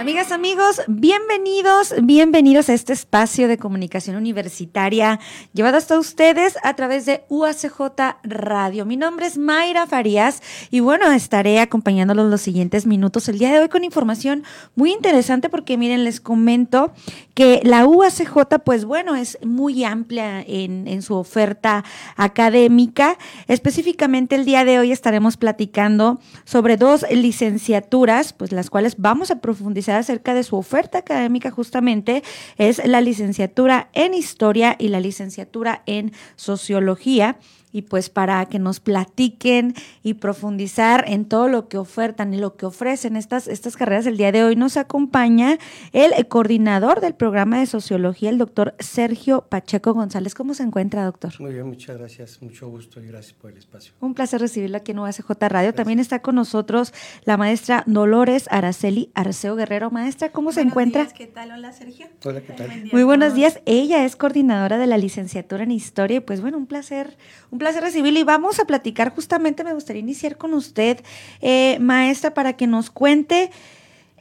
Amigas, amigos, bienvenidos, bienvenidos a este espacio de comunicación universitaria llevado hasta ustedes a través de UACJ Radio. Mi nombre es Mayra Farías y bueno, estaré acompañándolos los siguientes minutos el día de hoy con información muy interesante porque miren, les comento que la UACJ, pues bueno, es muy amplia en, su oferta académica. Específicamente el día de hoy estaremos platicando sobre dos licenciaturas, pues las cuales vamos a profundizar acerca de su oferta académica justamente es la licenciatura en historia y la licenciatura en sociología y pues para que nos platiquen y profundizar en todo lo que ofertan y lo que ofrecen estas, estas carreras el día de hoy nos acompaña el coordinador del programa de sociología, el doctor Sergio Pacheco González. ¿Cómo se encuentra, doctor? Muy bien, muchas gracias, mucho gusto y gracias por el espacio. Un placer recibirlo aquí en UACJ Radio. También está con nosotros la maestra Dolores Araceli Arceo Guerrero. Maestra, ¿cómo se encuentra? ¿qué tal? Hola, Sergio. Hola, ¿qué tal? Muy buenos días. Ella es coordinadora de la licenciatura en historia y pues bueno, un placer, un placer recibirlo y vamos a platicar justamente, me gustaría iniciar con usted, eh, maestra, para que nos cuente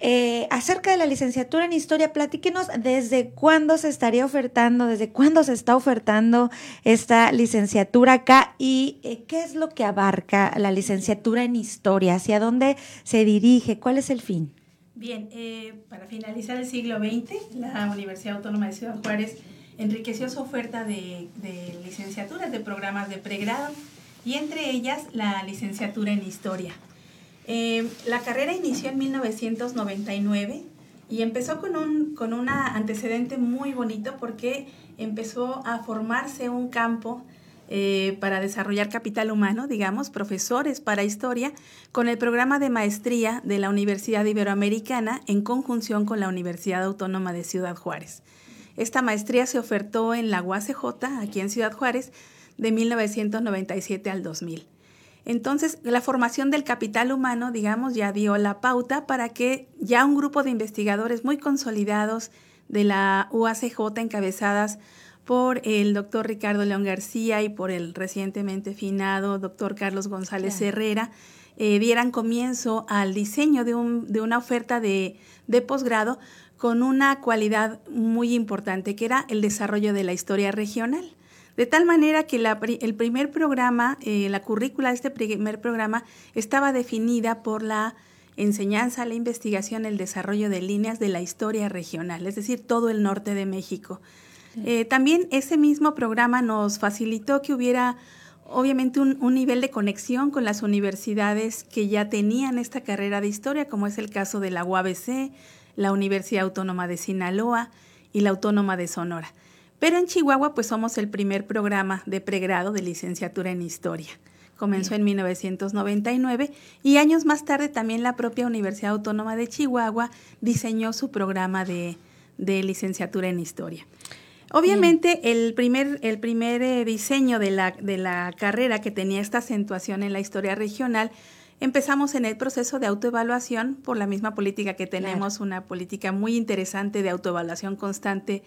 eh, acerca de la licenciatura en historia. Platíquenos desde cuándo se estaría ofertando, desde cuándo se está ofertando esta licenciatura acá y eh, qué es lo que abarca la licenciatura en historia, hacia dónde se dirige, cuál es el fin. Bien, para finalizar el siglo XX, la Universidad Autónoma de Ciudad Juárez enriqueció su oferta de, licenciaturas, de programas de pregrado y entre ellas la licenciatura en historia. Eh, la carrera inició en 1999 y empezó con un con una antecedente muy bonito porque empezó a formarse un campo eh, para desarrollar capital humano, digamos, profesores para historia, con el programa de maestría de la Universidad Iberoamericana en conjunción con la Universidad Autónoma de Ciudad Juárez. Esta maestría se ofertó en la UACJ, aquí en Ciudad Juárez, de 1997 al 2000. Entonces, la formación del capital humano, digamos, ya dio la pauta para que ya un grupo de investigadores muy consolidados de la UACJ, encabezadas por el doctor Ricardo León García y por el recientemente finado doctor Carlos González Herrera, eh, dieran comienzo al diseño de, una oferta de posgrado con una cualidad muy importante, que era el desarrollo de la historia regional. De tal manera que el primer programa, eh, la currícula de este primer programa estaba definida por la enseñanza, la investigación, el desarrollo de líneas de la historia regional, es decir, todo el norte de México. Eh, también ese mismo programa nos facilitó que hubiera obviamente un, un, nivel de conexión con las universidades que ya tenían esta carrera de historia, como es el caso de la UABC, la Universidad Autónoma de Sinaloa y la Autónoma de Sonora. Pero en Chihuahua pues somos el primer programa de pregrado de licenciatura en historia. Comenzó en 1999 y años más tarde también la propia Universidad Autónoma de Chihuahua diseñó su programa de, licenciatura en historia. Obviamente el primer, el primer eh, diseño de la, de la carrera que tenía esta acentuación en la historia regional Empezamos en el proceso de autoevaluación por la misma política que tenemos, una política muy interesante de autoevaluación constante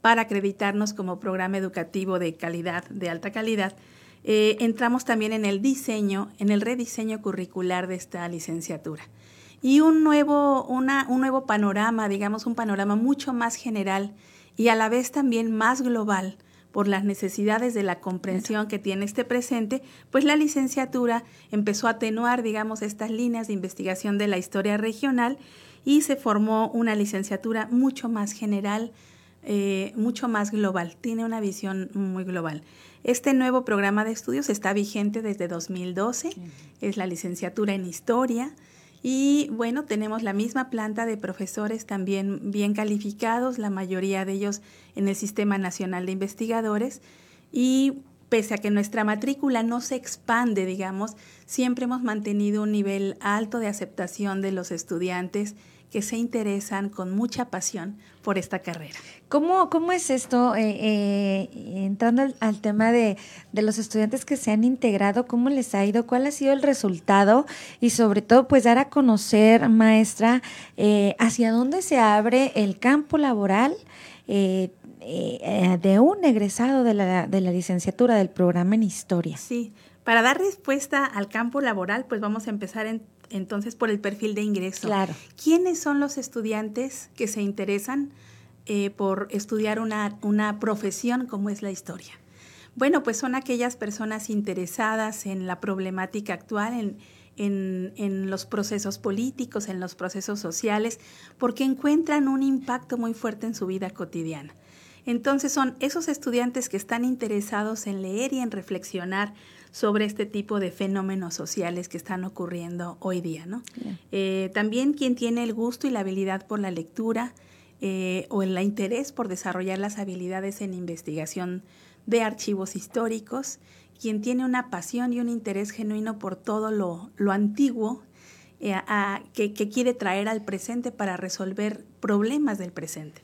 para acreditarnos como programa educativo de calidad, de alta calidad. Eh, entramos también en el diseño, en el rediseño curricular de esta licenciatura. Y un nuevo, una, un nuevo panorama, digamos, un panorama mucho más general y a la vez también más global por las necesidades de la comprensión que tiene este presente, pues la licenciatura empezó a atenuar, digamos, estas líneas de investigación de la historia regional y se formó una licenciatura mucho más general, eh, mucho más global, tiene una visión muy global. Este nuevo programa de estudios está vigente desde 2012, es la licenciatura en historia, y bueno, tenemos la misma planta de profesores también bien calificados, la mayoría de ellos en el Sistema Nacional de Investigadores. Y pese a que nuestra matrícula no se expande, digamos, siempre hemos mantenido un nivel alto de aceptación de los estudiantes que se interesan con mucha pasión por esta carrera. ¿Cómo, cómo es esto, eh, eh, entrando al, tema de, los estudiantes que se han integrado, cómo les ha ido, cuál ha sido el resultado y sobre todo pues dar a conocer, maestra, eh, hacia dónde se abre el campo laboral? de un egresado de la, de la licenciatura del programa en historia. Sí, Para dar respuesta al campo laboral, pues vamos a empezar entonces por el perfil de ingreso. Claro. ¿Quiénes son los estudiantes que se interesan eh, por estudiar una, una profesión como es la historia? Bueno, pues son aquellas personas interesadas en la problemática actual, en, en, en, los procesos políticos, en los procesos sociales, porque encuentran un impacto muy fuerte en su vida cotidiana. Entonces son esos estudiantes que están interesados en leer y en reflexionar sobre este tipo de fenómenos sociales que están ocurriendo hoy día. ¿no? Eh, también quien tiene el gusto y la habilidad por la lectura eh, o el interés por desarrollar las habilidades en investigación de archivos históricos, quien tiene una pasión y un interés genuino por todo lo, lo antiguo eh, que, que, quiere traer al presente para resolver problemas del presente.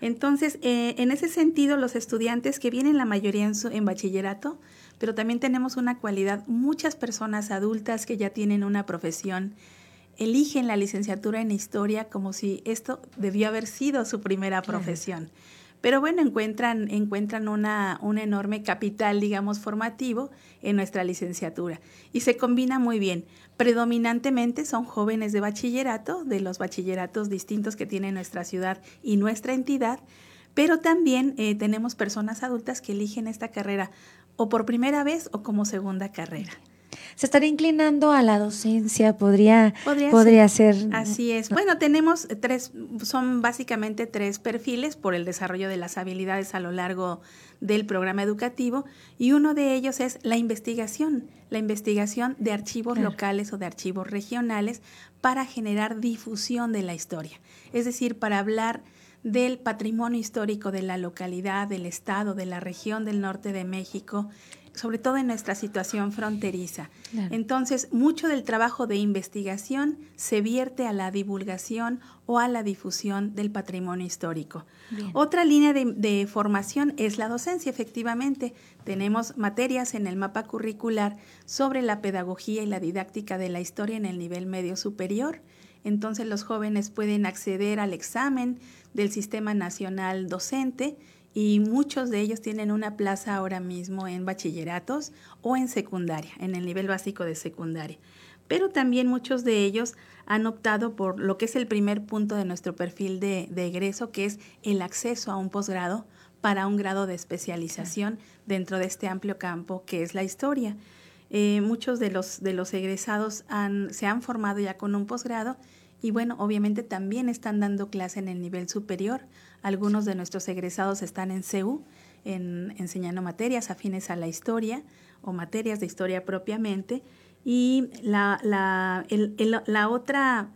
Entonces, eh, en ese sentido, los estudiantes que vienen la mayoría en, en bachillerato, pero también tenemos una cualidad, muchas personas adultas que ya tienen una profesión, eligen la licenciatura en historia como si esto debió haber sido su primera profesión. Pero bueno, encuentran, encuentran una, un enorme capital, digamos, formativo en nuestra licenciatura. Y se combina muy bien. Predominantemente son jóvenes de bachillerato, de los bachilleratos distintos que tiene nuestra ciudad y nuestra entidad, pero también eh, tenemos personas adultas que eligen esta carrera o por primera vez o como segunda carrera se estaría inclinando a la docencia, podría, podría, ser. Así es. Bueno, tenemos tres, son básicamente tres perfiles por el desarrollo de las habilidades a lo largo del programa educativo y uno de ellos es la investigación, la investigación de archivos locales o de archivos regionales para generar difusión de la historia, es decir, para hablar del patrimonio histórico de la localidad, del estado, de la región del norte de México, sobre todo en nuestra situación fronteriza. Entonces, mucho del trabajo de investigación se vierte a la divulgación o a la difusión del patrimonio histórico. Otra línea de, formación es la docencia, efectivamente. Tenemos materias en el mapa curricular sobre la pedagogía y la didáctica de la historia en el nivel medio superior. Entonces los jóvenes pueden acceder al examen del Sistema Nacional Docente y muchos de ellos tienen una plaza ahora mismo en bachilleratos o en secundaria, en el nivel básico de secundaria. Pero también muchos de ellos han optado por lo que es el primer punto de nuestro perfil de, egreso, que es el acceso a un posgrado para un grado de especialización dentro de este amplio campo que es la historia. Eh, muchos de los, de los egresados han, se han formado ya con un posgrado y bueno, obviamente también están dando clase en el nivel superior. Algunos de nuestros egresados están en CEU, en, enseñando materias afines a la historia o materias de historia propiamente. Y la, la, la otra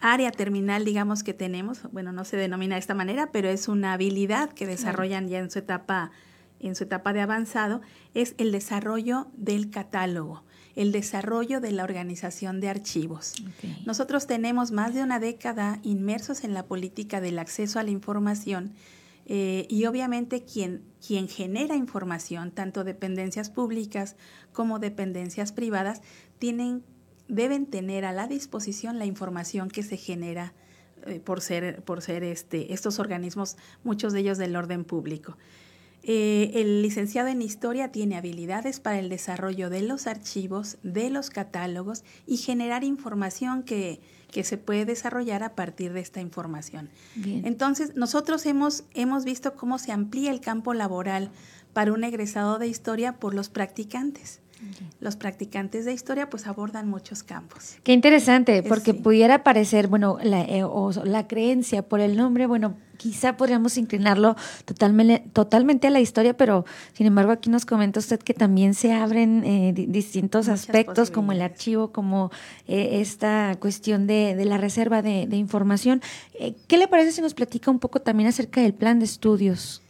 área terminal, digamos, que tenemos, bueno, no se denomina de esta manera, pero es una habilidad que desarrollan ya en su etapa, en su etapa de avanzado, es el desarrollo del catálogo el desarrollo de la organización de archivos. Nosotros tenemos más de una década inmersos en la política del acceso a la información eh, y obviamente quien, quien genera información, tanto dependencias públicas como dependencias privadas, tienen, deben tener a la disposición la información que se genera eh, por ser, por ser este, estos organismos, muchos de ellos del orden público. Eh, el licenciado en historia tiene habilidades para el desarrollo de los archivos, de los catálogos y generar información que, que se puede desarrollar a partir de esta información. Entonces, nosotros hemos, hemos visto cómo se amplía el campo laboral para un egresado de historia por los practicantes. Los practicantes de historia pues abordan muchos campos. Qué interesante, porque pudiera parecer, bueno, la, eh, o la creencia por el nombre, bueno, quizá podríamos inclinarlo totalmente, totalmente a la historia, pero sin embargo aquí nos comenta usted que también se abren eh, distintos aspectos como el archivo, como eh, esta cuestión de, de, la reserva de, de información. Eh, ¿Qué le parece si nos platica un poco también acerca del plan de estudios?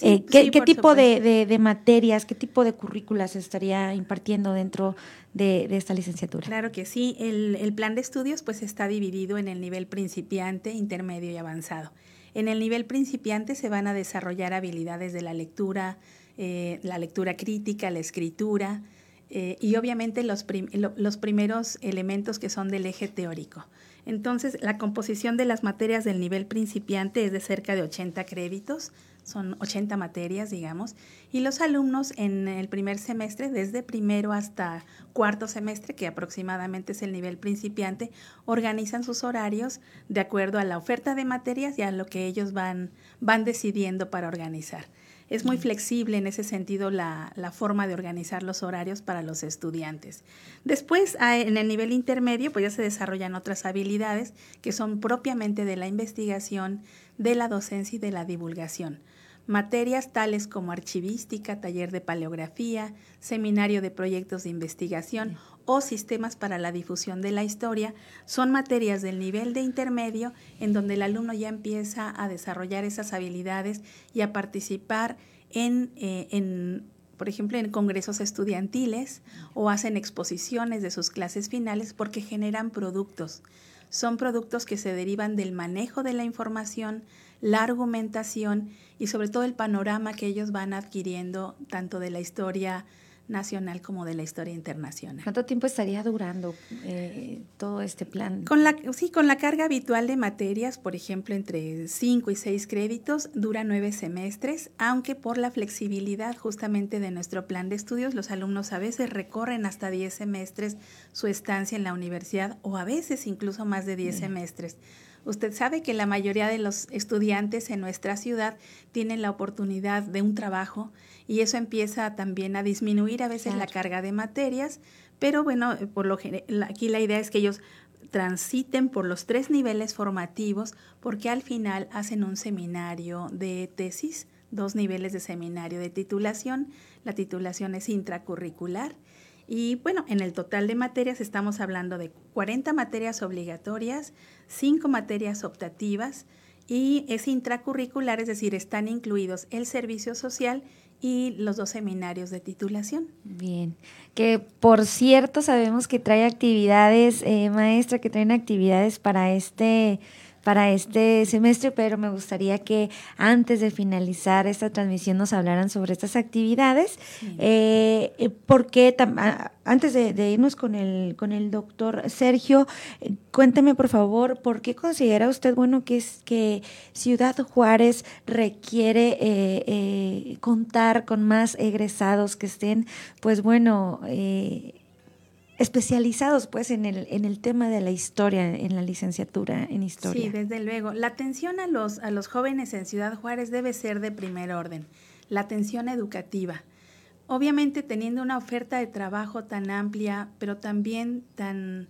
¿Qué, qué tipo de, de, materias, qué tipo de currículas estaría impartiendo dentro de, esta licenciatura? Claro que sí. El, el, plan de estudios pues está dividido en el nivel principiante, intermedio y avanzado. En el nivel principiante se van a desarrollar habilidades de la lectura, eh, la lectura crítica, la escritura eh, y obviamente los, los primeros elementos que son del eje teórico. Entonces, la composición de las materias del nivel principiante es de cerca de 80 créditos, son 80 materias, digamos, y los alumnos en el primer semestre, desde primero hasta cuarto semestre, que aproximadamente es el nivel principiante, organizan sus horarios de acuerdo a la oferta de materias y a lo que ellos van, van decidiendo para organizar. Es muy flexible en ese sentido la, forma de organizar los horarios para los estudiantes. Después, en el nivel intermedio, pues ya se desarrollan otras habilidades que son propiamente de la investigación, de la docencia y de la divulgación. Materias tales como archivística, taller de paleografía, seminario de proyectos de investigación o sistemas para la difusión de la historia son materias del nivel de intermedio en donde el alumno ya empieza a desarrollar esas habilidades y a participar en, eh, por ejemplo, en congresos estudiantiles o hacen exposiciones de sus clases finales porque generan productos. Son productos que se derivan del manejo de la información, la argumentación y sobre todo el panorama que ellos van adquiriendo tanto de la historia nacional como de la historia internacional. ¿Cuánto tiempo estaría durando eh, todo este plan? Con la, sí, con la carga habitual de materias, por ejemplo, entre 5 y 6 créditos, dura nueve semestres, aunque por la flexibilidad justamente de nuestro plan de estudios, los alumnos a veces recorren hasta 10 semestres su estancia en la universidad o a veces incluso más de 10 semestres. Usted sabe que la mayoría de los estudiantes en nuestra ciudad tienen la oportunidad de un trabajo y eso empieza también a disminuir a veces la carga de materias, pero bueno, por lo aquí la idea es que ellos transiten por los tres niveles formativos porque al final hacen un seminario de tesis, dos niveles de seminario de titulación. La titulación es intracurricular y bueno, en el total de materias estamos hablando de 40 materias obligatorias, 5 materias optativas y es intracurricular, es decir, están incluidos el servicio social y los dos seminarios de titulación. Bien, que por cierto sabemos que trae actividades, eh, maestra, que traen actividades para este para este semestre, pero me gustaría que antes de finalizar esta transmisión nos hablaran sobre estas actividades, eh, eh, porque antes de, irnos con el, con el doctor Sergio, eh, cuénteme por favor, ¿por qué considera usted bueno que es que Ciudad Juárez requiere contar con más egresados que estén, pues bueno, especializados pues en el, en el tema de la historia, en la licenciatura en historia. Sí, desde luego. La atención a los, a los jóvenes en Ciudad Juárez debe ser de primer orden, la atención educativa. Obviamente teniendo una oferta de trabajo tan amplia, pero también tan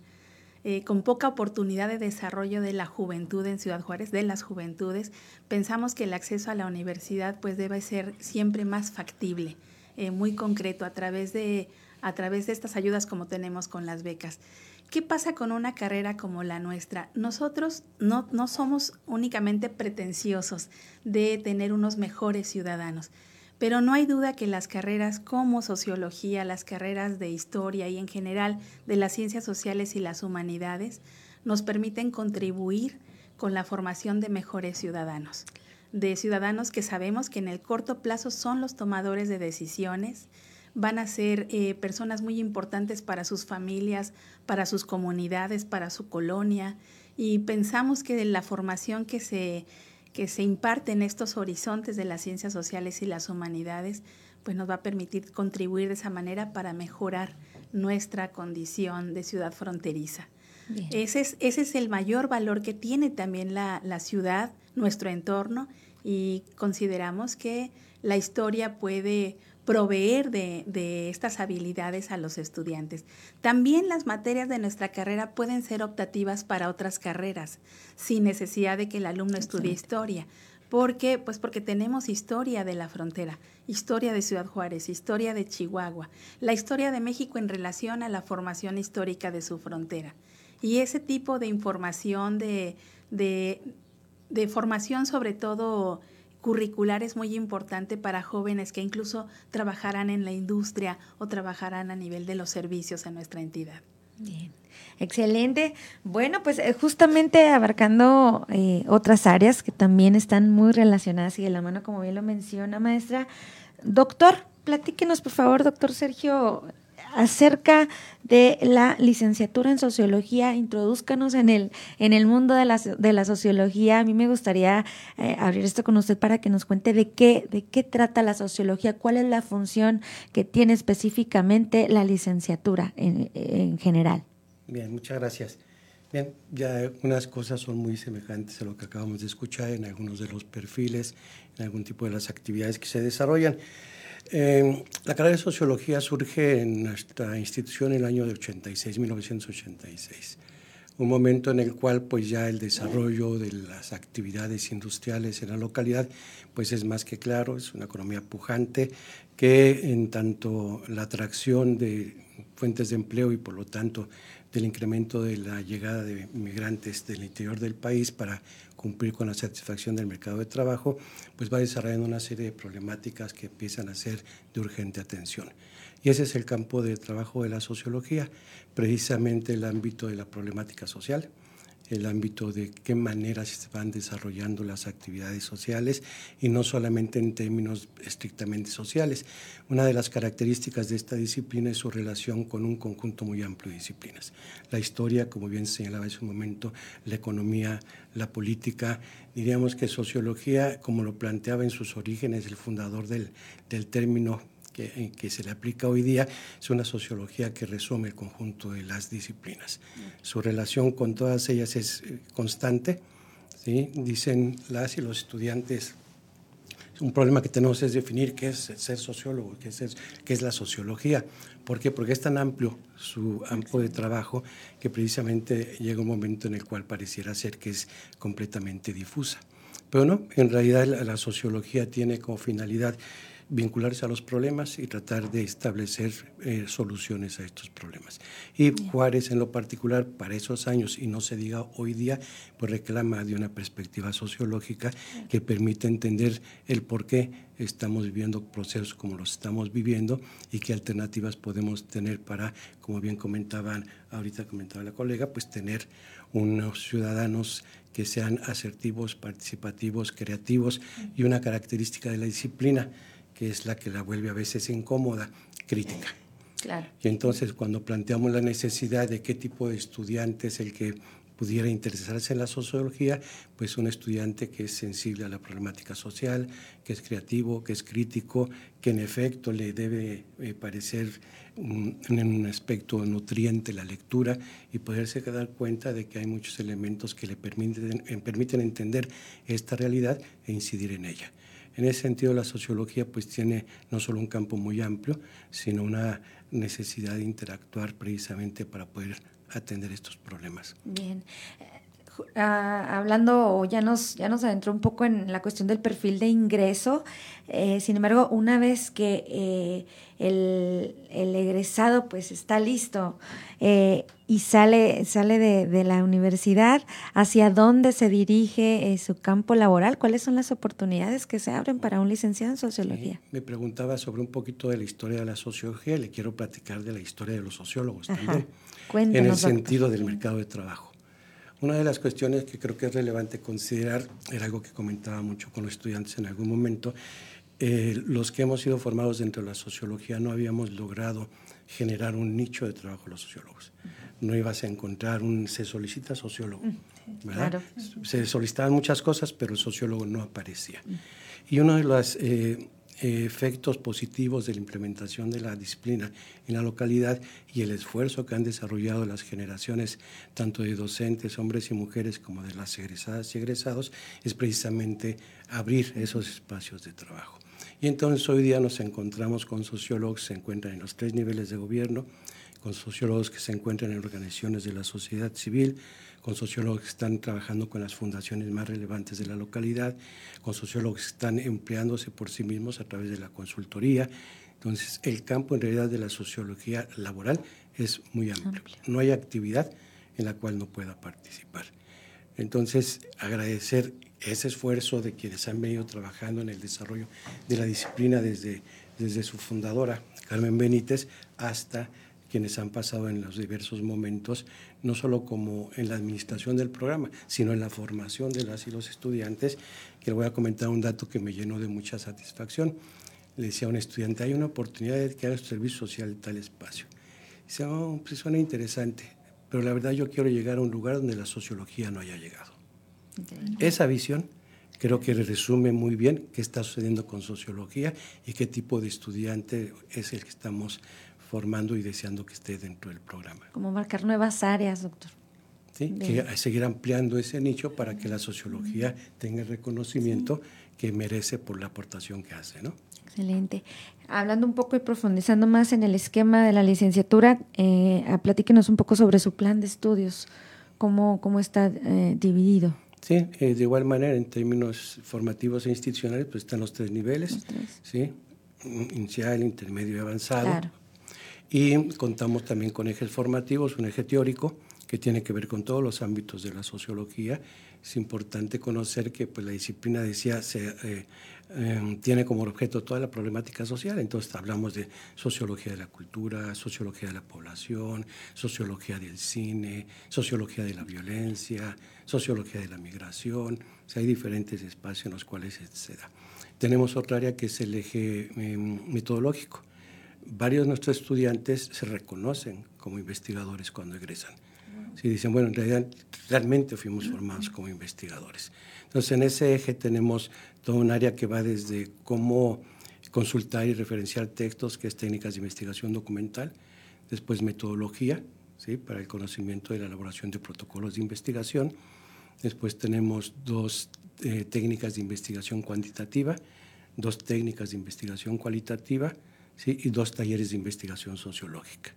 eh, con poca oportunidad de desarrollo de la juventud en Ciudad Juárez, de las juventudes, pensamos que el acceso a la universidad pues debe ser siempre más factible, eh, muy concreto, a través de a través de estas ayudas como tenemos con las becas. ¿Qué pasa con una carrera como la nuestra? Nosotros no, no somos únicamente pretenciosos de tener unos mejores ciudadanos, pero no hay duda que las carreras como sociología, las carreras de historia y en general de las ciencias sociales y las humanidades nos permiten contribuir con la formación de mejores ciudadanos, de ciudadanos que sabemos que en el corto plazo son los tomadores de decisiones, van a ser eh, personas muy importantes para sus familias, para sus comunidades, para su colonia. Y pensamos que la formación que se, que se imparte en estos horizontes de las ciencias sociales y las humanidades, pues nos va a permitir contribuir de esa manera para mejorar nuestra condición de ciudad fronteriza. Ese es, ese es el mayor valor que tiene también la, la ciudad, nuestro entorno, y consideramos que la historia puede proveer de, estas habilidades a los estudiantes. También las materias de nuestra carrera pueden ser optativas para otras carreras, sin necesidad de que el alumno estudie historia. ¿Por qué? Pues porque tenemos historia de la frontera, historia de Ciudad Juárez, historia de Chihuahua, la historia de México en relación a la formación histórica de su frontera. Y ese tipo de información, de, de, de formación sobre todo curricular es muy importante para jóvenes que incluso trabajarán en la industria o trabajarán a nivel de los servicios en nuestra entidad. Bien, excelente. Bueno, pues eh, justamente abarcando eh, otras áreas que también están muy relacionadas y de la mano, como bien lo menciona maestra. Doctor, platíquenos por favor, doctor Sergio, acerca de la licenciatura en sociología. Introduzcanos en el, en el mundo de la, de la sociología. A mí me gustaría eh, abrir esto con usted para que nos cuente de qué, de qué trata la sociología, cuál es la función que tiene específicamente la licenciatura en, en general. Bien, muchas gracias. Bien, ya unas cosas son muy semejantes a lo que acabamos de escuchar en algunos de los perfiles, en algún tipo de las actividades que se desarrollan. Eh, la carrera de sociología surge en nuestra institución en el año de 86, 1986, un momento en el cual pues ya el desarrollo de las actividades industriales en la localidad pues es más que claro, es una economía pujante que en tanto la atracción de fuentes de empleo y por lo tanto del incremento de la llegada de migrantes del interior del país para cumplir con la satisfacción del mercado de trabajo, pues va desarrollando una serie de problemáticas que empiezan a ser de urgente atención. Y ese es el campo de trabajo de la sociología, precisamente el ámbito de la problemática social, el ámbito de qué manera se van desarrollando las actividades sociales y no solamente en términos estrictamente sociales. Una de las características de esta disciplina es su relación con un conjunto muy amplio de disciplinas. La historia, como bien señalaba en su momento, la economía, la política. Diríamos que sociología, como lo planteaba en sus orígenes el fundador del, del término que, que, se le aplica hoy día es una sociología que resume el conjunto de las disciplinas. Su relación con todas ellas es eh, constante. ¿sí? Dicen las y los estudiantes, un problema que tenemos es definir qué es ser sociólogo, qué es, qué es la sociología. ¿Por qué? Porque es tan amplio su campo de trabajo que precisamente llega un momento en el cual pareciera ser que es completamente difusa. Pero no, en realidad la, la sociología tiene como finalidad vincularse a los problemas y tratar de establecer eh, soluciones a estos problemas. Y Juárez en lo particular para esos años, y no se diga hoy día, pues reclama de una perspectiva sociológica que permite entender el por qué estamos viviendo procesos como los estamos viviendo y qué alternativas podemos tener para, como bien comentaban, ahorita comentaba la colega, pues tener unos ciudadanos que sean asertivos, participativos, creativos y una característica de la disciplina que es la que la vuelve a veces incómoda, crítica. Claro. Y entonces cuando planteamos la necesidad de qué tipo de estudiante es el que pudiera interesarse en la sociología, pues un estudiante que es sensible a la problemática social, que es creativo, que es crítico, que en efecto le debe eh, parecer un, en un aspecto nutriente la lectura y poderse dar cuenta de que hay muchos elementos que le permiten, permiten entender esta realidad e incidir en ella. En ese sentido, la sociología pues tiene no solo un campo muy amplio, sino una necesidad de interactuar precisamente para poder atender estos problemas. Bien. Uh, hablando, ya nos, ya nos adentró un poco en la cuestión del perfil de ingreso. Eh, sin embargo, una vez que eh, el, el, egresado pues está listo eh, y sale, sale de, de, la universidad, ¿hacia dónde se dirige su campo laboral? ¿Cuáles son las oportunidades que se abren para un licenciado en sociología? Me preguntaba sobre un poquito de la historia de la sociología y le quiero platicar de la historia de los sociólogos Ajá. también, Cuéntanos, en el sentido del mercado de trabajo. Una de las cuestiones que creo que es relevante considerar, era algo que comentaba mucho con los estudiantes en algún momento, eh, los que hemos sido formados dentro de la sociología no habíamos logrado generar un nicho de trabajo los sociólogos. No ibas a encontrar un se solicita sociólogo, ¿verdad? Claro. Se solicitaban muchas cosas, pero el sociólogo no aparecía. Y uno de los eh, efectos positivos de la implementación de la disciplina en la localidad y el esfuerzo que han desarrollado las generaciones, tanto de docentes, hombres y mujeres, como de las egresadas y egresados, es precisamente abrir esos espacios de trabajo. Y entonces hoy día nos encontramos con sociólogos que se encuentran en los tres niveles de gobierno, con sociólogos que se encuentran en organizaciones de la sociedad civil, con sociólogos que están trabajando con las fundaciones más relevantes de la localidad, con sociólogos que están empleándose por sí mismos a través de la consultoría. Entonces, el campo en realidad de la sociología laboral es muy amplio. No hay actividad en la cual no pueda participar. Entonces, agradecer ese esfuerzo de quienes han venido trabajando en el desarrollo de la disciplina desde, desde su fundadora, Carmen Benítez, hasta quienes han pasado en los diversos momentos, no solo como en la administración del programa, sino en la formación de las y los estudiantes, que le voy a comentar un dato que me llenó de mucha satisfacción. Le decía a un estudiante, hay una oportunidad de crear un servicio social en tal espacio. Dice, oh, pues suena interesante, pero la verdad yo quiero llegar a un lugar donde la sociología no haya llegado. Esa visión creo que resume muy bien qué está sucediendo con sociología y qué tipo de estudiante es el que estamos formando y deseando que esté dentro del programa. Como marcar nuevas áreas, doctor. ¿Sí? Que seguir ampliando ese nicho para que la sociología tenga el reconocimiento que merece por la aportación que hace, ¿no? Excelente. Hablando un poco y profundizando más en el esquema de la licenciatura, eh, platíquenos un poco sobre su plan de estudios, cómo, cómo está eh, dividido. Sí, eh, de igual manera, en términos formativos e institucionales, pues están los tres niveles, ¿sí? inicial, intermedio y avanzado. Claro. Y contamos también con ejes formativos, un eje teórico que tiene que ver con todos los ámbitos de la sociología. Es importante conocer que pues, la disciplina, decía, eh, em, tiene como objeto toda la problemática social. Entonces hablamos de sociología de la cultura, sociología de la población, sociología del cine, sociología de la violencia, sociología de la migración. O sea, hay diferentes espacios en los cuales se da. Tenemos otra área que es el eje em, metodológico varios de nuestros estudiantes se reconocen como investigadores cuando egresan. Si dicen, bueno, en realidad realmente fuimos formados como investigadores. Entonces, en ese eje tenemos todo un área que va desde cómo consultar y referenciar textos, que es técnicas de investigación documental, después metodología, ¿sí? para el conocimiento de la elaboración de protocolos de investigación, después tenemos dos eh, técnicas de investigación cuantitativa, dos técnicas de investigación cualitativa, y dos talleres de investigación sociológica.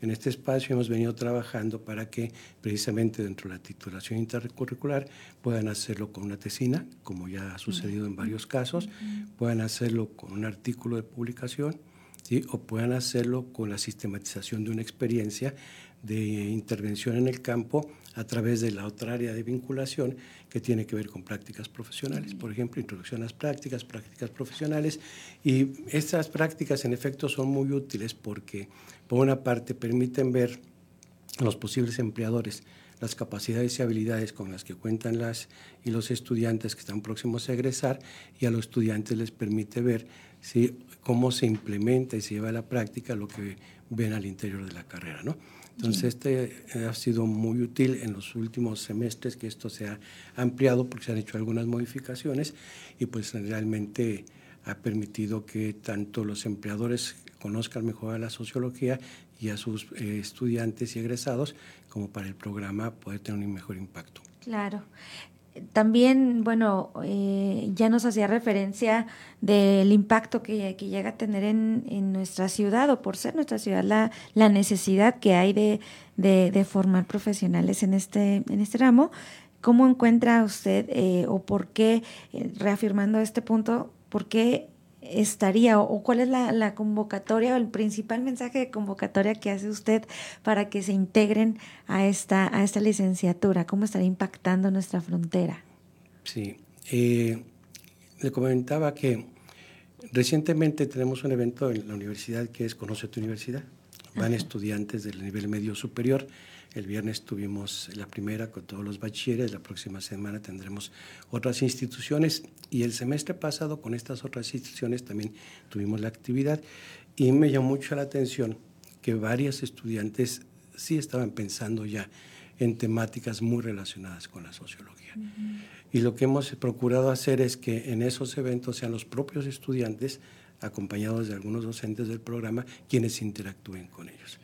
En este espacio hemos venido trabajando para que precisamente dentro de la titulación intercurricular puedan hacerlo con una tesina, como ya ha sucedido en varios casos, puedan hacerlo con un artículo de publicación, ¿sí? o puedan hacerlo con la sistematización de una experiencia de intervención en el campo a través de la otra área de vinculación que tiene que ver con prácticas profesionales. Por ejemplo, introducción a las prácticas, prácticas profesionales. Y estas prácticas, en efecto, son muy útiles porque, por una parte, permiten ver a los posibles empleadores las capacidades y habilidades con las que cuentan las y los estudiantes que están próximos a egresar y a los estudiantes les permite ver ¿sí? cómo se implementa y se lleva a la práctica lo que ven al interior de la carrera. ¿no? Entonces, este eh, ha sido muy útil en los últimos semestres que esto se ha ampliado porque se han hecho algunas modificaciones y pues realmente ha permitido que tanto los empleadores conozcan mejor a la sociología y a sus eh, estudiantes y egresados como para el programa poder tener un mejor impacto. Claro también, bueno, eh, ya nos hacía referencia del impacto que, llega a tener en, nuestra ciudad o por ser nuestra ciudad la, la necesidad que hay de, de, formar profesionales en este, en este ramo. ¿Cómo encuentra usted eh, o por qué, eh, reafirmando este punto, por qué estaría o, cuál es la, convocatoria o el principal mensaje de convocatoria que hace usted para que se integren a esta, a esta licenciatura? ¿Cómo estaría impactando nuestra frontera? Sí, eh, le comentaba que recientemente tenemos un evento en la universidad que es Conoce tu Universidad. Van estudiantes del nivel medio superior el viernes tuvimos la primera con todos los bachilleres, la próxima semana tendremos otras instituciones y el semestre pasado con estas otras instituciones también tuvimos la actividad y me llamó mucho la atención que varios estudiantes sí estaban pensando ya en temáticas muy relacionadas con la sociología. Y lo que hemos procurado hacer es que en esos eventos sean los propios estudiantes, acompañados de algunos docentes del programa, quienes interactúen con ellos.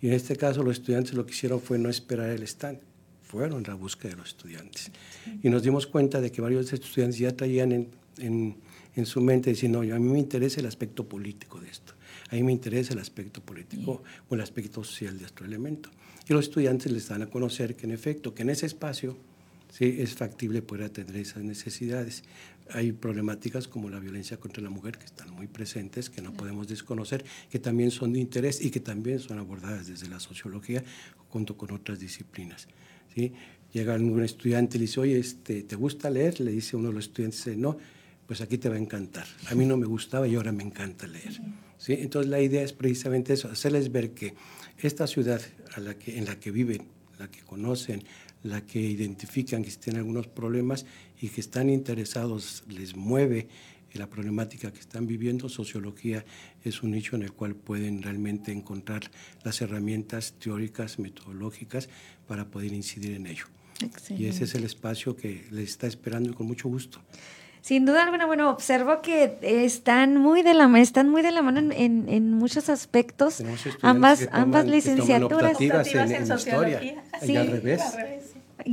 Y en este caso los estudiantes lo que hicieron fue no esperar el stand, fueron a la búsqueda de los estudiantes. Y nos dimos cuenta de que varios estudiantes ya traían en, en, en su mente, diciendo, no, a mí me interesa el aspecto político de esto, a mí me interesa el aspecto político o el aspecto social de este elemento. Y los estudiantes les dan a conocer que en efecto, que en ese espacio ¿sí? es factible poder atender esas necesidades. Hay problemáticas como la violencia contra la mujer que están muy presentes, que no podemos desconocer, que también son de interés y que también son abordadas desde la sociología junto con otras disciplinas. ¿sí? Llega un estudiante y le dice, oye, este, ¿te gusta leer? Le dice uno de los estudiantes, no, pues aquí te va a encantar. A mí no me gustaba y ahora me encanta leer. ¿sí? Entonces la idea es precisamente eso, hacerles ver que esta ciudad a la que, en la que viven, la que conocen, la que identifican que tienen algunos problemas y que están interesados, les mueve la problemática que están viviendo, sociología es un nicho en el cual pueden realmente encontrar las herramientas teóricas, metodológicas para poder incidir en ello. Y ese es el espacio que les está esperando y con mucho gusto. Sin duda alguna, bueno, observo que están muy de la están muy de la mano en, en, muchos aspectos. Ambas, ambas licenciaturas. en, en, historia. Y al revés.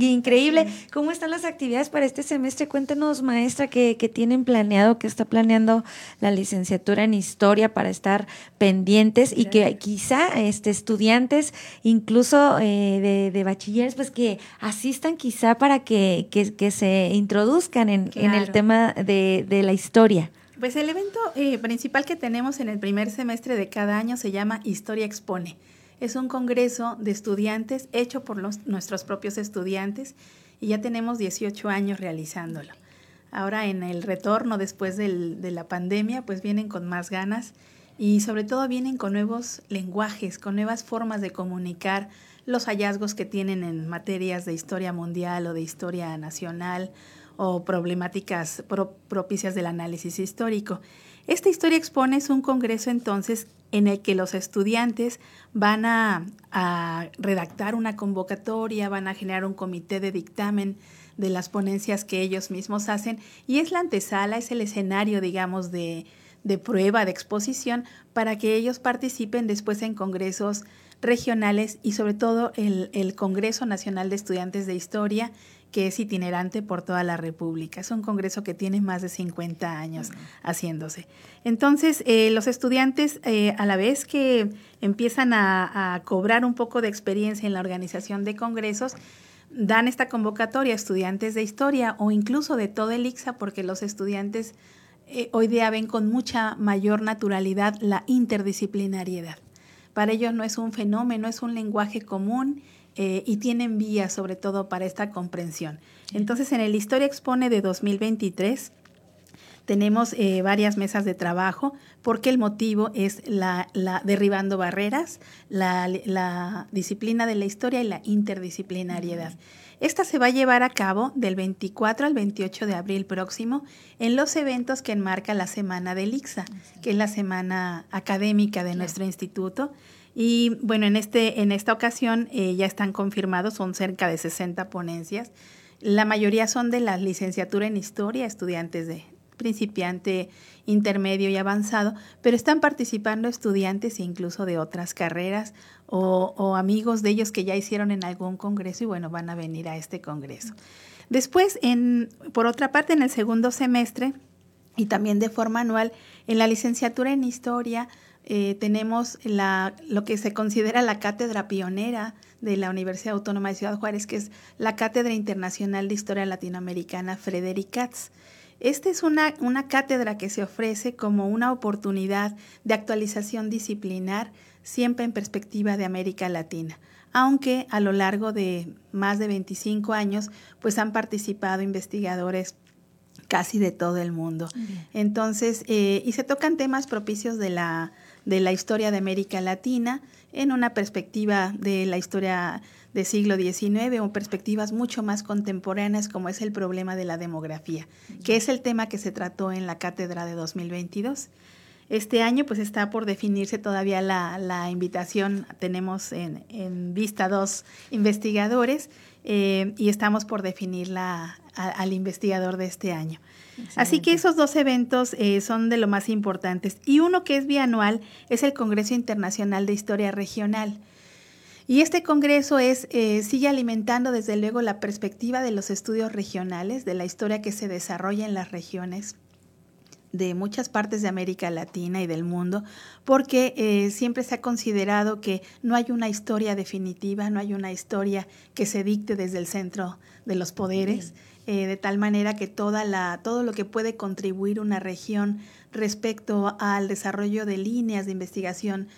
Increíble. ¿Cómo están las actividades para este semestre? Cuéntenos, maestra, qué, tienen planeado, qué está planeando la licenciatura en historia para estar pendientes y que quizá este, estudiantes, incluso eh, de, bachilleres, pues que asistan quizá para que, se introduzcan en, el tema de, la historia. Pues el evento eh, principal que tenemos en el primer semestre de cada año se llama Historia Expone es un congreso de estudiantes hecho por nuestros propios estudiantes y ya tenemos 18 años realizándolo. Ahora en el retorno después de la pandemia, pues vienen con más ganas y sobre todo vienen con nuevos lenguajes, con nuevas formas de comunicar los hallazgos que tienen en materias de historia mundial o de historia nacional o problemáticas propicias del análisis histórico. Esta historia expone es un congreso entonces en el que los estudiantes van a, redactar una convocatoria, van a generar un comité de dictamen de las ponencias que ellos mismos hacen y es la antesala, es el escenario, digamos, de, de prueba, de exposición, para que ellos participen después en congresos regionales y sobre todo el, el Congreso Nacional de Estudiantes de Historia que es itinerante por toda la República. Es un congreso que tiene más de 50 años haciéndose. Entonces, eh, los estudiantes, eh, a la vez que empiezan a, cobrar un poco de experiencia en la organización de congresos, dan esta convocatoria a estudiantes de historia o incluso de todo el ICSA, porque los estudiantes eh, hoy día ven con mucha mayor naturalidad la interdisciplinariedad. Para ellos no es un fenómeno, es un lenguaje común eh, y tienen vías sobre todo para esta comprensión. Entonces, en el Historia Expone de 2023 tenemos eh, varias mesas de trabajo porque el motivo es la, derribando barreras, la, disciplina de la historia y la interdisciplinariedad. Esta se va a llevar a cabo del 24 al 28 de abril próximo en los eventos que enmarca la Semana del ICSA, que es la semana académica de nuestro instituto. Y bueno, en, este, en esta ocasión eh, ya están confirmados, son cerca de 60 ponencias. La mayoría son de la licenciatura en historia, estudiantes de principiante, intermedio y avanzado, pero están participando estudiantes incluso de otras carreras o, o amigos de ellos que ya hicieron en algún congreso y bueno, van a venir a este congreso. Después, en, por otra parte, en el segundo semestre y también de forma anual, en la licenciatura en historia, eh, tenemos la, lo que se considera la cátedra pionera de la Universidad Autónoma de Ciudad Juárez, que es la Cátedra Internacional de Historia Latinoamericana Frederick Katz. Esta es una, una cátedra que se ofrece como una oportunidad de actualización disciplinar, siempre en perspectiva de América Latina aunque a lo largo de más de 25 años, pues han participado investigadores casi de todo el mundo. Entonces, eh, y se tocan temas propicios de la de la historia de América Latina en una perspectiva de la historia del siglo XIX o perspectivas mucho más contemporáneas como es el problema de la demografía, que es el tema que se trató en la cátedra de 2022. Este año pues está por definirse todavía la, invitación, tenemos en, en, vista dos investigadores eh, y estamos por definir al investigador de este año. Así que esos dos eventos eh, son de lo más importantes. Y uno que es bianual es el Congreso Internacional de Historia Regional. Y este congreso es, eh, sigue alimentando desde luego la perspectiva de los estudios regionales, de la historia que se desarrolla en las regiones de muchas partes de América Latina y del mundo, porque eh, siempre se ha considerado que no hay una historia definitiva, no hay una historia que se dicte desde el centro de los poderes. Eh, de tal manera que toda la, todo lo que puede contribuir una región respecto al desarrollo de líneas de investigación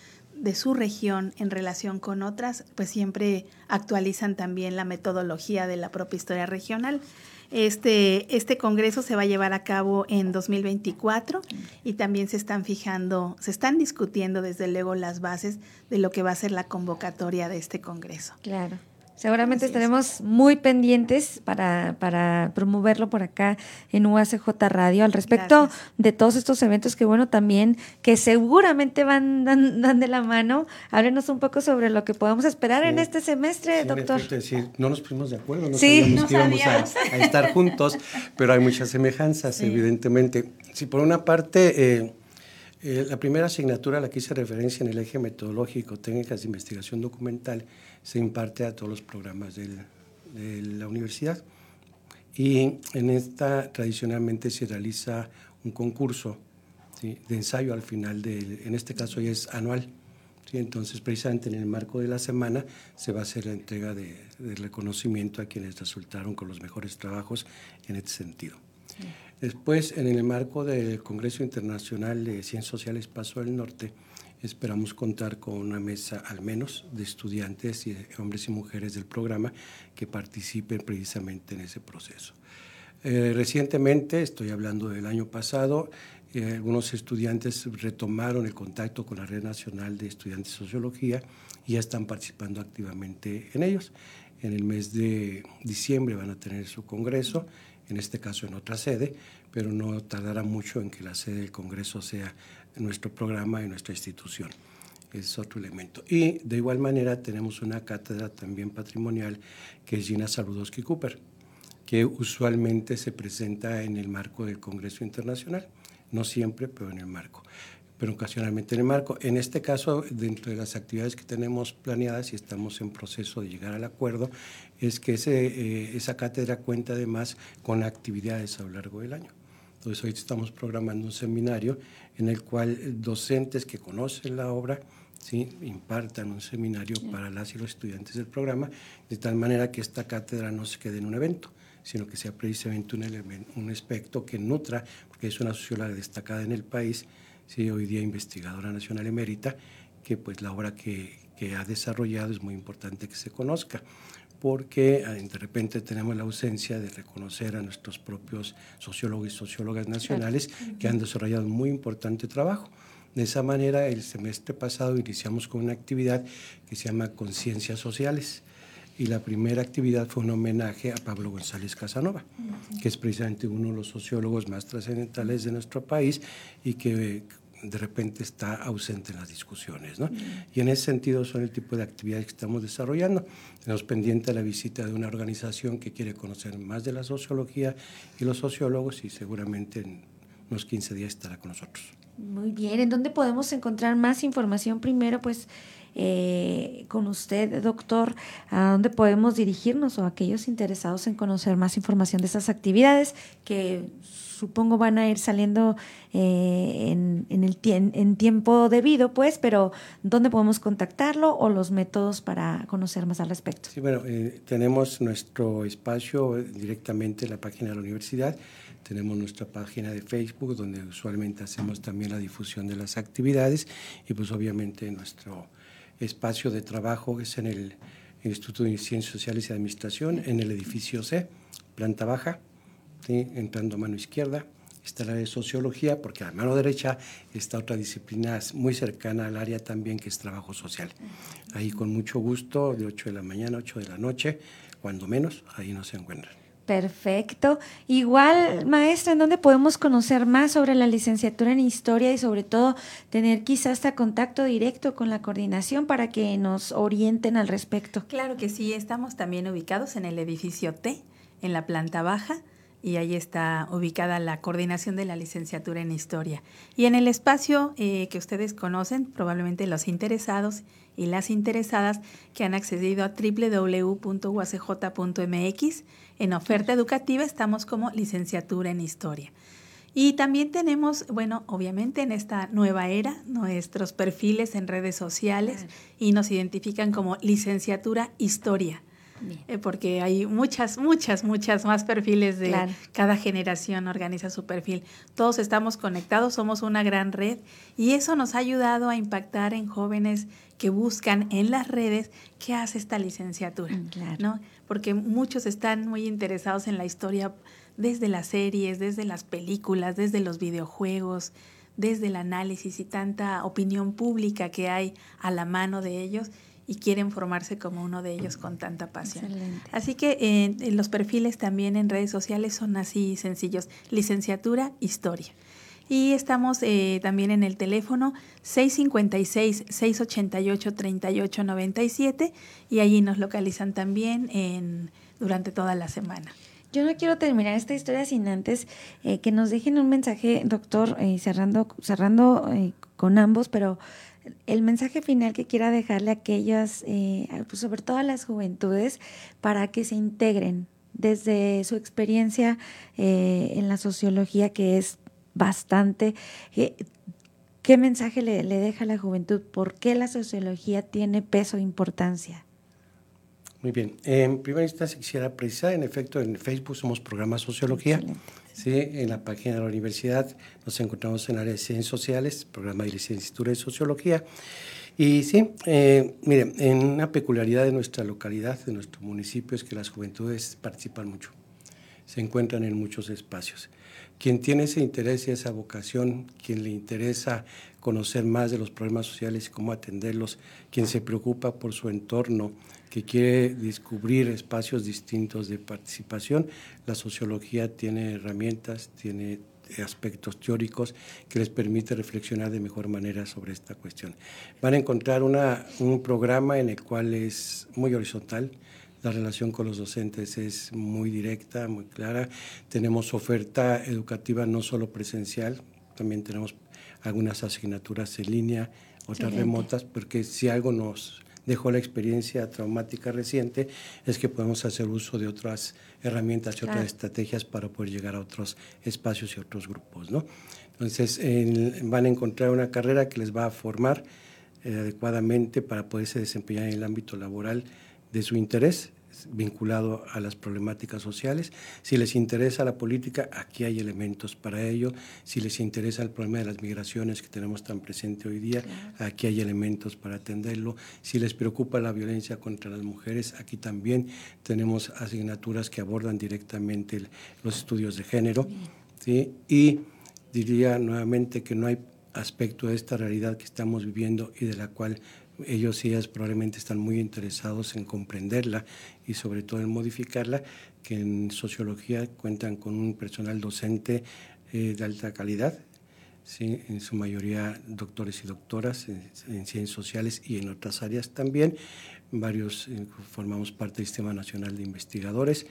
de su región en relación con otras, pues siempre actualizan también la metodología de la propia historia regional. Este, este congreso se va a llevar a cabo en 2024 y también se están fijando, se están discutiendo desde luego las bases de lo que va a ser la convocatoria de este congreso. Claro. Seguramente estaremos muy pendientes para, para, promoverlo por acá en UACJ Radio al respecto de todos estos eventos que, bueno, también que seguramente van dan, de la mano. Háblenos un poco sobre lo que podemos esperar en este semestre, doctor. decir, no nos pusimos de acuerdo, no sabíamos que íbamos a, estar juntos, pero hay muchas semejanzas, evidentemente. Si por una parte... Eh, eh, la primera asignatura a la que hice referencia en el eje metodológico, técnicas de investigación documental, se imparte a todos los programas de la universidad. Y en esta tradicionalmente se realiza un concurso de ensayo al final, del, en este caso ya es anual. Entonces, precisamente en el marco de la semana se va a hacer la entrega de, reconocimiento a quienes resultaron con los mejores trabajos en este sentido. Después, en el marco del Congreso Internacional de Ciencias Sociales Paso del Norte, esperamos contar con una mesa al menos de estudiantes, y hombres y mujeres del programa que participen precisamente en ese proceso. Eh, recientemente, estoy hablando del año pasado, eh, algunos estudiantes retomaron el contacto con la Red Nacional de Estudiantes de Sociología y ya están participando activamente en ellos. En el mes de diciembre van a tener su congreso en este caso en otra sede, pero no tardará mucho en que la sede del Congreso sea nuestro programa y nuestra institución. Es otro elemento. Y de igual manera tenemos una cátedra también patrimonial que es Gina Saludowski Cooper, que usualmente se presenta en el marco del Congreso Internacional, no siempre, pero en el marco pero ocasionalmente en el marco. En este caso, dentro de las actividades que tenemos planeadas y estamos en proceso de llegar al acuerdo, es que ese, eh, esa cátedra cuenta además con actividades a lo largo del año. Entonces, hoy estamos programando un seminario en el cual docentes que conocen la obra ¿sí? impartan un seminario para las y los estudiantes del programa, de tal manera que esta cátedra no se quede en un evento, sino que sea precisamente un, elemento, un aspecto que nutra, porque es una socióloga destacada en el país, ¿sí? hoy día investigadora nacional emérita, que pues la obra que, que ha desarrollado es muy importante que se conozca porque eh, de repente tenemos la ausencia de reconocer a nuestros propios sociólogos y sociólogas nacionales que han desarrollado un muy importante trabajo. De esa manera, el semestre pasado iniciamos con una actividad que se llama Conciencias Sociales. Y la primera actividad fue un homenaje a Pablo González Casanova, que es precisamente uno de los sociólogos más trascendentales de nuestro país y que de repente está ausente en las discusiones. ¿no? Y en ese sentido son el tipo de actividades que estamos desarrollando. Tenemos pendiente la visita de una organización que quiere conocer más de la sociología y los sociólogos y seguramente en unos 15 días estará con nosotros. Muy bien, ¿en dónde podemos encontrar más información? Primero, pues eh, con usted, doctor, a dónde podemos dirigirnos o aquellos interesados en conocer más información de esas actividades que supongo van a ir saliendo eh, en, el en tiempo debido, pues, pero ¿dónde podemos contactarlo o los métodos para conocer más al respecto? Sí, bueno, eh, tenemos nuestro espacio directamente en la página de la universidad. Tenemos nuestra página de Facebook, donde usualmente hacemos también la difusión de las actividades y pues obviamente nuestro espacio de trabajo es en el Instituto de Ciencias Sociales y Administración, en el edificio C, planta baja, entrando a mano izquierda. Está la de sociología, porque a mano derecha está otra disciplina muy cercana al área también, que es trabajo social. Ahí con mucho gusto, de 8 de la mañana, 8 de la noche, cuando menos, ahí nos encuentran. Perfecto. Igual, maestra, ¿en dónde podemos conocer más sobre la licenciatura en historia y sobre todo tener quizás hasta contacto directo con la coordinación para que nos orienten al respecto? Claro que sí, estamos también ubicados en el edificio T, en la planta baja y ahí está ubicada la coordinación de la licenciatura en historia. Y en el espacio eh, que ustedes conocen, probablemente los interesados y las interesadas que han accedido a www.uacj.mx, en oferta educativa estamos como licenciatura en historia. Y también tenemos, bueno, obviamente en esta nueva era, nuestros perfiles en redes sociales y nos identifican como licenciatura historia. Eh, porque hay muchas, muchas, muchas más perfiles de cada generación organiza su perfil. Todos estamos conectados, somos una gran red y eso nos ha ayudado a impactar en jóvenes que buscan en las redes qué hace esta licenciatura, mm, ¿no? Porque muchos están muy interesados en la historia desde las series, desde las películas, desde los videojuegos, desde el análisis y tanta opinión pública que hay a la mano de ellos y quieren formarse como uno de ellos con tanta pasión. Así que eh, los perfiles también en redes sociales son así sencillos, licenciatura, historia. Y estamos eh, también en el teléfono 656-688-3897 y allí nos localizan también en, durante toda la semana. Yo no quiero terminar esta historia sin antes eh, que nos dejen un mensaje, doctor, eh, cerrando, cerrando con ambos, pero el mensaje final que quiera dejarle a aquellas, pues sobre todo a las juventudes, para que se integren desde su experiencia en la sociología, que es bastante. Eh, ¿Qué mensaje le, deja a la juventud? ¿Por qué la sociología tiene peso e importancia? Muy bien. En primera instancia quisiera precisar, en efecto, en Facebook somos programa Sociología. Sí, en la página de la universidad nos encontramos en el área de Ciencias Sociales, programa de licenciatura en Sociología. Y sí, eh, mire, en una peculiaridad de nuestra localidad, de nuestro municipio, es que las juventudes participan mucho, se encuentran en muchos espacios quien tiene ese interés y esa vocación, quien le interesa conocer más de los problemas sociales y cómo atenderlos, quien se preocupa por su entorno, que quiere descubrir espacios distintos de participación, la sociología tiene herramientas, tiene aspectos teóricos que les permite reflexionar de mejor manera sobre esta cuestión. Van a encontrar una, un programa en el cual es muy horizontal, la relación con los docentes es muy directa, muy clara. Tenemos oferta educativa no solo presencial, también tenemos algunas asignaturas en línea, otras remotas, porque si algo nos dejó la experiencia traumática reciente es que podemos hacer uso de otras herramientas y otras estrategias para poder llegar a otros espacios y otros grupos. ¿no? Entonces van a encontrar una carrera que les va a formar eh, adecuadamente para poderse desempeñar en el ámbito laboral de su interés vinculado a las problemáticas sociales. Si les interesa la política, aquí hay elementos para ello. Si les interesa el problema de las migraciones que tenemos tan presente hoy día, aquí hay elementos para atenderlo. Si les preocupa la violencia contra las mujeres, aquí también tenemos asignaturas que abordan directamente los estudios de género. ¿sí? Y diría nuevamente que no hay aspecto de esta realidad que estamos viviendo y de la cual ellos y ellas probablemente están muy interesados en comprenderla y sobre todo en modificarla, que en sociología cuentan con un personal docente eh, de alta calidad, ¿sí? en su mayoría doctores y doctoras en, ciencias sociales y en otras áreas también. Varios eh, formamos parte del Sistema Nacional de Investigadores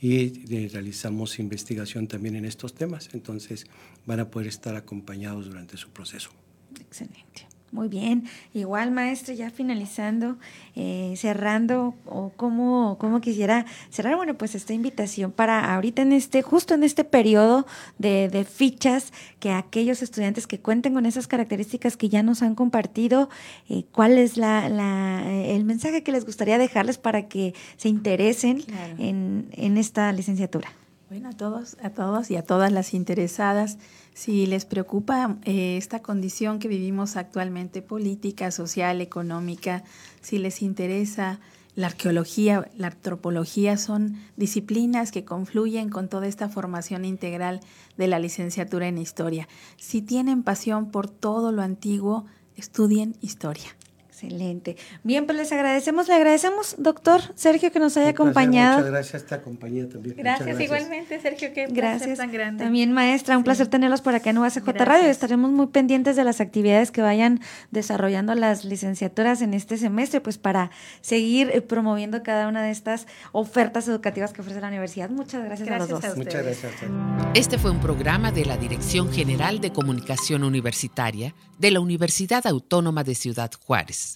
y eh, realizamos investigación también en estos temas, entonces van a poder estar acompañados durante su proceso. Excelente. Muy bien, igual maestro, ya finalizando, eh, cerrando, o cómo, cómo quisiera cerrar, bueno, pues esta invitación para ahorita en este, justo en este periodo de, de, fichas, que aquellos estudiantes que cuenten con esas características que ya nos han compartido, eh, cuál es la, la, el mensaje que les gustaría dejarles para que se interesen en, en esta licenciatura. Bueno, a todos, a todos y a todas las interesadas, si les preocupa eh, esta condición que vivimos actualmente, política, social, económica, si les interesa la arqueología, la antropología, son disciplinas que confluyen con toda esta formación integral de la licenciatura en historia. Si tienen pasión por todo lo antiguo, estudien historia. Excelente. Bien, pues les agradecemos, le agradecemos, doctor Sergio, que nos haya acompañado. Muchas gracias a esta compañía también. Gracias, igualmente, Sergio, qué gracias. tan grande. También, maestra, un placer tenerlos por acá en UACJ Radio. Estaremos muy pendientes de las actividades que vayan desarrollando las licenciaturas en este semestre, pues para seguir eh, promoviendo cada una de estas ofertas educativas que ofrece la universidad. Muchas gracias, a los dos. Muchas gracias. Este fue un programa de la Dirección General de Comunicación Universitaria de la Universidad Autónoma de Ciudad Juárez.